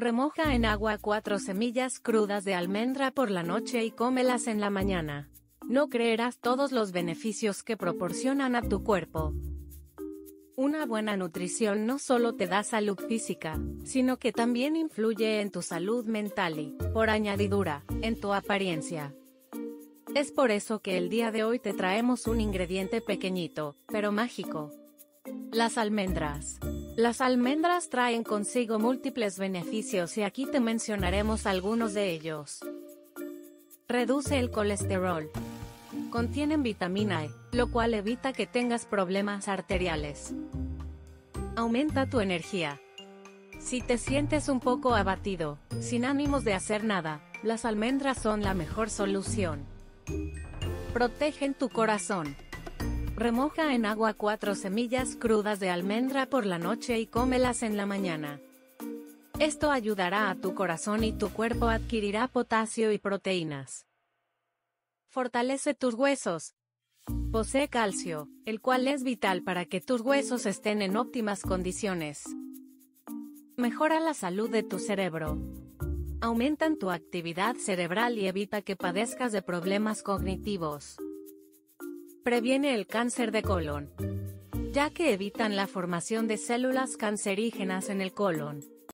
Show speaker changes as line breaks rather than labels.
Remoja en agua cuatro semillas crudas de almendra por la noche y cómelas en la mañana. No creerás todos los beneficios que proporcionan a tu cuerpo. Una buena nutrición no solo te da salud física, sino que también influye en tu salud mental y, por añadidura, en tu apariencia. Es por eso que el día de hoy te traemos un ingrediente pequeñito, pero mágico. Las almendras. Las almendras traen consigo múltiples beneficios y aquí te mencionaremos algunos de ellos. Reduce el colesterol. Contienen vitamina E, lo cual evita que tengas problemas arteriales. Aumenta tu energía. Si te sientes un poco abatido, sin ánimos de hacer nada, las almendras son la mejor solución. Protegen tu corazón. Remoja en agua cuatro semillas crudas de almendra por la noche y cómelas en la mañana. Esto ayudará a tu corazón y tu cuerpo adquirirá potasio y proteínas. Fortalece tus huesos. Posee calcio, el cual es vital para que tus huesos estén en óptimas condiciones. Mejora la salud de tu cerebro. Aumentan tu actividad cerebral y evita que padezcas de problemas cognitivos. Previene el cáncer de colon, ya que evitan la formación de células cancerígenas en el colon.